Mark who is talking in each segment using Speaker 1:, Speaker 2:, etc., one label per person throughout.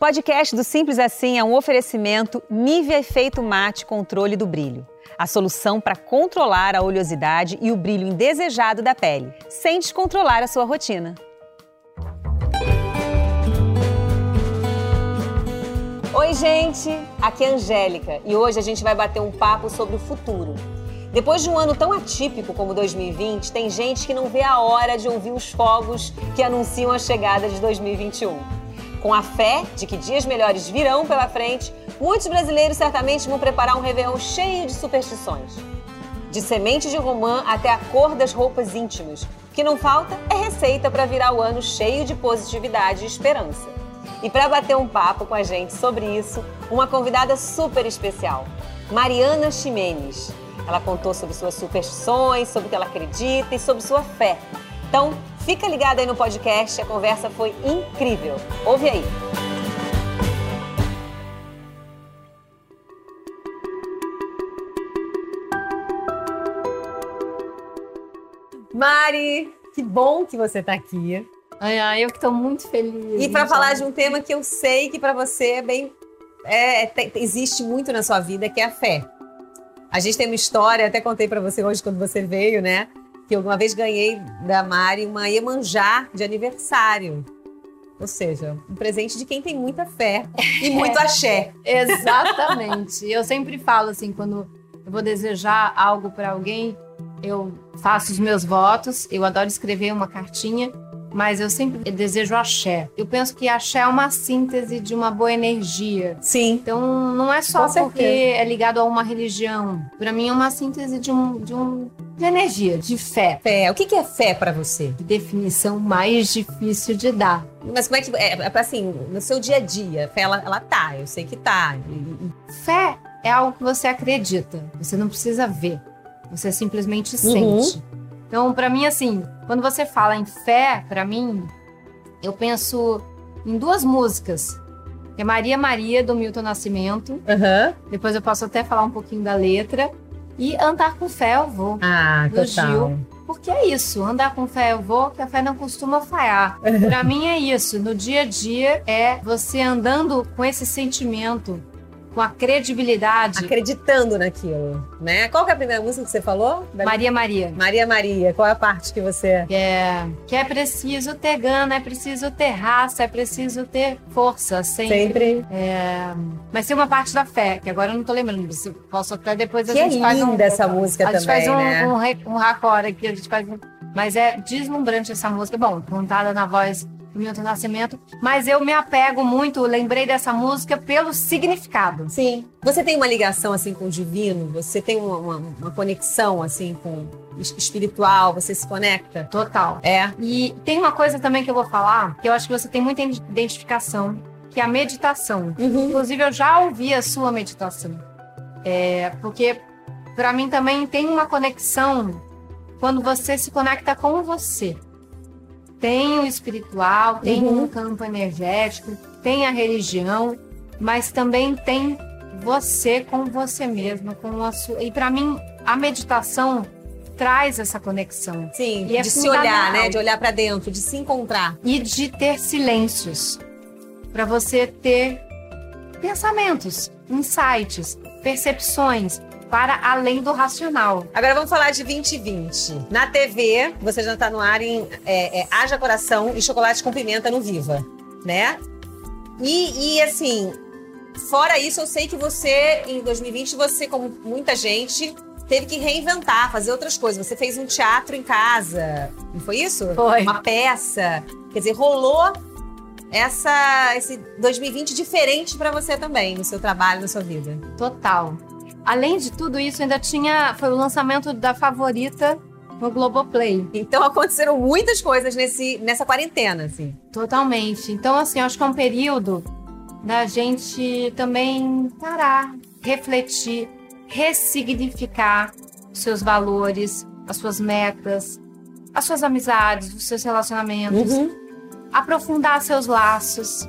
Speaker 1: podcast do Simples Assim é um oferecimento Nivea Efeito Mate Controle do Brilho. A solução para controlar a oleosidade e o brilho indesejado da pele, sem descontrolar a sua rotina. Oi, gente! Aqui é a Angélica e hoje a gente vai bater um papo sobre o futuro. Depois de um ano tão atípico como 2020, tem gente que não vê a hora de ouvir os fogos que anunciam a chegada de 2021. Com a fé de que dias melhores virão pela frente, muitos brasileiros certamente vão preparar um Réveillon cheio de superstições. De semente de romã até a cor das roupas íntimas. O que não falta é receita para virar o ano cheio de positividade e esperança. E para bater um papo com a gente sobre isso, uma convidada super especial, Mariana Ximenes. Ela contou sobre suas superstições, sobre o que ela acredita e sobre sua fé. Então, Fica ligado aí no podcast, a conversa foi incrível. Ouve aí. Mari, que bom que você está aqui.
Speaker 2: Ai, ai, eu que estou muito feliz.
Speaker 1: E para falar de um tema que eu sei que para você é bem. É, é, existe muito na sua vida, que é a fé. A gente tem uma história, até contei para você hoje quando você veio, né? Que eu uma vez ganhei da Mari uma Iemanjá de aniversário. Ou seja, um presente de quem tem muita fé e muito axé.
Speaker 2: Exatamente. Eu sempre falo assim, quando eu vou desejar algo para alguém, eu faço os meus votos, eu adoro escrever uma cartinha mas eu sempre desejo axé. Eu penso que axé é uma síntese de uma boa energia.
Speaker 1: Sim.
Speaker 2: Então não é só porque é ligado a uma religião. Para mim é uma síntese de um, de um de energia, de fé.
Speaker 1: Fé. O que é fé para você?
Speaker 2: Definição mais difícil de dar.
Speaker 1: Mas como é que é, é assim no seu dia a dia? Fé ela, ela tá, eu sei que tá.
Speaker 2: Fé é algo que você acredita. Você não precisa ver. Você simplesmente uhum. sente. Então, para mim, assim, quando você fala em fé, para mim, eu penso em duas músicas. Que é Maria Maria, do Milton Nascimento.
Speaker 1: Uhum.
Speaker 2: Depois eu posso até falar um pouquinho da letra. E Andar com Fé eu vou.
Speaker 1: Ah,
Speaker 2: do total. Gil. Porque é isso, andar com fé eu vou, que a fé não costuma falhar. Para mim é isso, no dia a dia é você andando com esse sentimento com a credibilidade.
Speaker 1: Acreditando naquilo, né? Qual que é a primeira música que você falou?
Speaker 2: Maria Maria.
Speaker 1: Maria Maria. Qual é a parte que você...
Speaker 2: É, que é preciso ter gana, é preciso ter raça, é preciso ter força. Sempre.
Speaker 1: Sempre.
Speaker 2: É... Mas tem uma parte da fé, que agora eu não tô lembrando. Posso até depois a
Speaker 1: que
Speaker 2: gente
Speaker 1: é
Speaker 2: faz
Speaker 1: um... essa música
Speaker 2: a
Speaker 1: também,
Speaker 2: gente faz um,
Speaker 1: né?
Speaker 2: um, um raccord aqui, a gente faz um... Mas é deslumbrante essa música. Bom, contada na voz Milton Nascimento, mas eu me apego muito, lembrei dessa música pelo significado.
Speaker 1: Sim. Você tem uma ligação assim com o divino? Você tem uma, uma, uma conexão assim com espiritual? Você se conecta?
Speaker 2: Total.
Speaker 1: É.
Speaker 2: E tem uma coisa também que eu vou falar, que eu acho que você tem muita identificação, que é a meditação.
Speaker 1: Uhum.
Speaker 2: Inclusive, eu já ouvi a sua meditação. É, porque para mim também tem uma conexão quando você se conecta com você. Tem o espiritual, tem uhum. um campo energético, tem a religião, mas também tem você com você mesmo, com a sua. E para mim, a meditação traz essa conexão.
Speaker 1: Sim, e é de se olhar, né? De olhar para dentro, de se encontrar.
Speaker 2: E de ter silêncios. Para você ter pensamentos, insights, percepções, para além do racional.
Speaker 1: Agora vamos falar de 2020. Na TV, você já está no ar em é, é, Haja Coração e Chocolate com Pimenta no Viva, né? E, e assim, fora isso, eu sei que você, em 2020, você, como muita gente, teve que reinventar, fazer outras coisas. Você fez um teatro em casa, não foi isso?
Speaker 2: Foi.
Speaker 1: Uma peça. Quer dizer, rolou essa, esse 2020 diferente para você também, no seu trabalho, na sua vida.
Speaker 2: Total. Além de tudo isso, ainda tinha. Foi o lançamento da favorita no Globoplay.
Speaker 1: Então aconteceram muitas coisas nesse, nessa quarentena, assim.
Speaker 2: Totalmente. Então, assim, acho que é um período da gente também parar, refletir, ressignificar os seus valores, as suas metas, as suas amizades, os seus relacionamentos,
Speaker 1: uhum.
Speaker 2: aprofundar seus laços,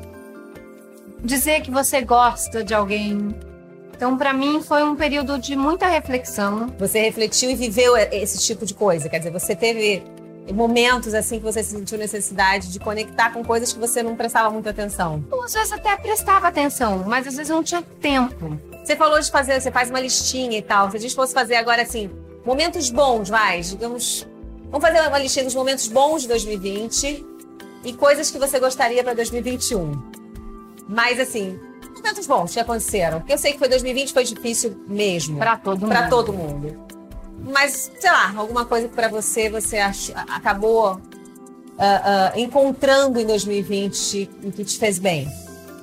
Speaker 2: dizer que você gosta de alguém, então, para mim, foi um período de muita reflexão.
Speaker 1: Você refletiu e viveu esse tipo de coisa? Quer dizer, você teve momentos assim que você sentiu necessidade de conectar com coisas que você não prestava muita atenção?
Speaker 2: Às vezes até prestava atenção, mas às vezes não tinha tempo.
Speaker 1: Você falou de fazer, você faz uma listinha e tal. Se a gente fosse fazer agora assim, momentos bons, vai, digamos. Vamos fazer uma listinha dos momentos bons de 2020 e coisas que você gostaria para 2021. Mas assim, momentos bons que aconteceram. Porque eu sei que foi 2020 foi difícil mesmo.
Speaker 2: Para todo
Speaker 1: Para
Speaker 2: mundo.
Speaker 1: todo mundo. Mas, sei lá, alguma coisa que para você você ach- acabou ah, ah, encontrando em 2020 e que te fez bem?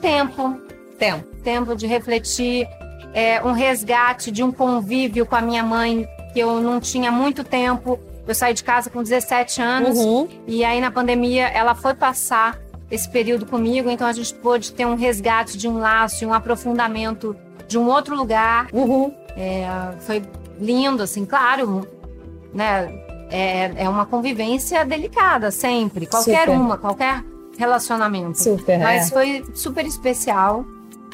Speaker 2: Tempo,
Speaker 1: Tempo.
Speaker 2: tempo de refletir, é, um resgate de um convívio com a minha mãe que eu não tinha muito tempo. Eu saí de casa com 17 anos
Speaker 1: Uhum.
Speaker 2: e aí na pandemia ela foi passar esse período comigo, então a gente pôde ter um resgate de um laço, de um aprofundamento de um outro lugar.
Speaker 1: Uhum.
Speaker 2: Foi lindo, assim, claro, né? É, é uma convivência delicada sempre, qualquer
Speaker 1: Super.
Speaker 2: uma, qualquer relacionamento.
Speaker 1: Super.
Speaker 2: Mas
Speaker 1: é.
Speaker 2: foi super especial.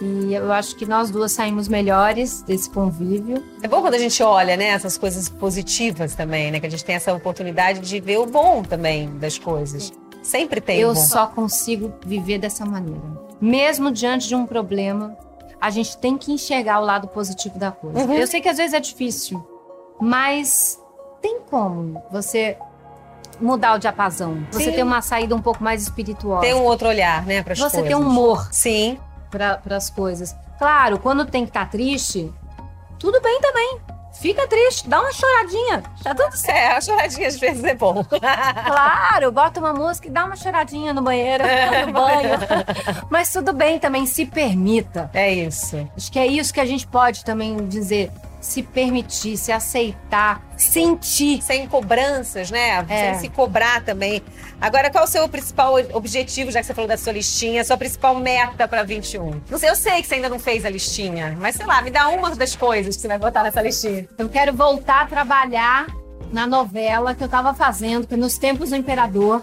Speaker 2: E eu acho que nós duas saímos melhores desse convívio.
Speaker 1: É bom quando a gente olha, né, essas coisas positivas também, né? Que a gente tem essa oportunidade de ver o bom também das coisas. Sempre tem
Speaker 2: eu só consigo viver dessa maneira. Mesmo diante de um problema, a gente tem que enxergar o lado positivo da coisa.
Speaker 1: Uhum.
Speaker 2: Eu sei que às vezes é difícil, mas tem como você mudar o diapasão. Você
Speaker 1: Sim.
Speaker 2: ter uma saída um pouco mais espirituosa.
Speaker 1: Tem um outro olhar, né, para as
Speaker 2: você
Speaker 1: coisas.
Speaker 2: ter um humor
Speaker 1: Sim.
Speaker 2: para as coisas. Claro, quando tem que estar triste, tudo bem também. Fica triste, dá uma choradinha. Tá tudo certo.
Speaker 1: É, a choradinha às vezes é bom.
Speaker 2: Claro, bota uma música e dá uma choradinha no banheiro, no banho. Mas tudo bem também, se permita.
Speaker 1: É isso.
Speaker 2: Acho que é isso que a gente pode também dizer. Se permitir, se aceitar, sentir.
Speaker 1: Sem cobranças, né?
Speaker 2: É.
Speaker 1: Sem se cobrar também. Agora, qual é o seu principal objetivo, já que você falou da sua listinha, sua principal meta para 21? Não sei, eu sei que você ainda não fez a listinha, mas sei lá, me dá uma das coisas que você vai botar nessa listinha.
Speaker 2: Eu quero voltar a trabalhar na novela que eu tava fazendo, que nos tempos do Imperador.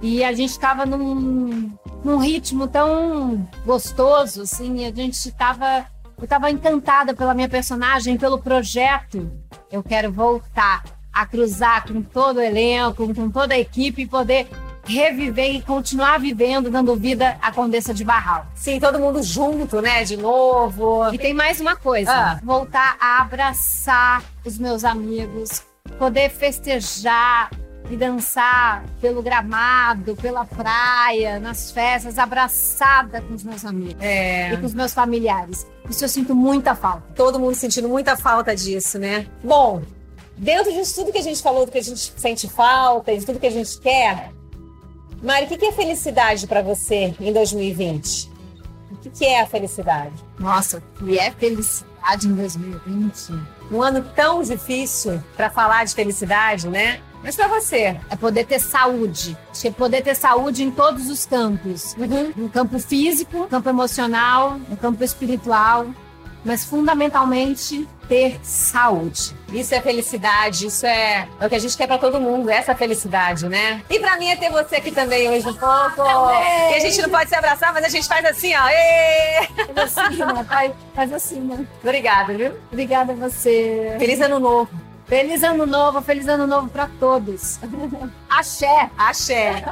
Speaker 2: E a gente tava num, num ritmo tão gostoso, assim, e a gente tava. Eu tava encantada pela minha personagem, pelo projeto. Eu quero voltar a cruzar com todo o elenco, com toda a equipe e poder reviver e continuar vivendo, dando vida à Condessa de Barral.
Speaker 1: Sim, todo mundo junto, né? De novo.
Speaker 2: E tem mais uma coisa:
Speaker 1: Ah.
Speaker 2: voltar a abraçar os meus amigos, poder festejar e dançar pelo gramado, pela praia, nas festas, abraçada com os meus amigos
Speaker 1: É.
Speaker 2: e com os meus familiares. Isso eu sinto muita falta.
Speaker 1: todo mundo sentindo muita falta disso, né? Bom, dentro disso tudo que a gente falou, do que a gente sente falta, de tudo que a gente quer, Mari, o que é felicidade pra você em 2020? O que é a felicidade?
Speaker 2: Nossa, o que é felicidade em 2020?
Speaker 1: Um ano tão difícil pra falar de felicidade, né? Mas pra você.
Speaker 2: É poder ter saúde. É poder ter saúde em todos os campos. No campo físico, no campo emocional, no campo espiritual, mas fundamentalmente ter saúde.
Speaker 1: Isso é felicidade, isso é, é o que a gente quer pra todo mundo, essa felicidade, né? E pra mim é ter você aqui também hoje um pouco.
Speaker 2: também.
Speaker 1: E a gente não pode se abraçar, mas a gente faz assim, ó. Ê!
Speaker 2: Faz assim, né? Faz, faz assim, né?
Speaker 1: Obrigada, viu?
Speaker 2: Obrigada a você.
Speaker 1: Feliz ano novo.
Speaker 2: Feliz ano novo, feliz ano novo pra todos. Axé.
Speaker 1: Axé.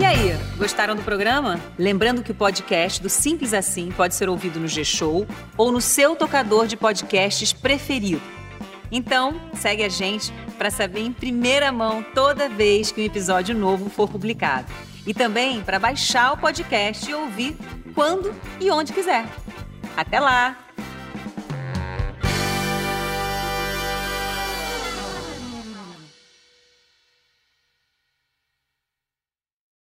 Speaker 3: E aí, gostaram do programa? Lembrando que o podcast do Simples Assim pode ser ouvido no G-Show ou no seu tocador de podcasts preferido. Então, segue a gente para saber em primeira mão toda vez que um episódio novo for publicado. E também para baixar o podcast e ouvir quando e onde quiser. Até lá!